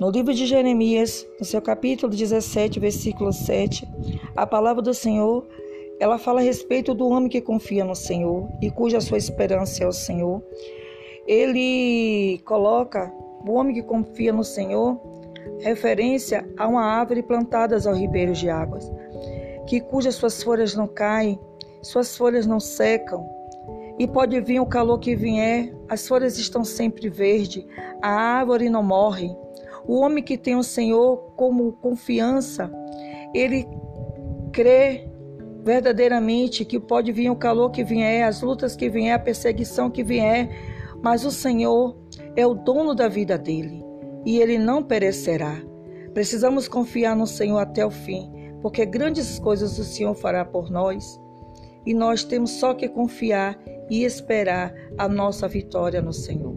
No livro de Jeremias, no seu capítulo 17, versículo 7, a palavra do Senhor, ela fala a respeito do homem que confia no Senhor e cuja sua esperança é o Senhor. Ele coloca o homem que confia no Senhor referência a uma árvore plantada ao ribeiros de águas, que cujas suas folhas não caem, suas folhas não secam, e pode vir o calor que vier, as folhas estão sempre verdes, a árvore não morre, o homem que tem o Senhor como confiança, ele crê verdadeiramente que pode vir o calor que vier, as lutas que vier, a perseguição que vier, mas o Senhor é o dono da vida dele e ele não perecerá. Precisamos confiar no Senhor até o fim, porque grandes coisas o Senhor fará por nós e nós temos só que confiar e esperar a nossa vitória no Senhor.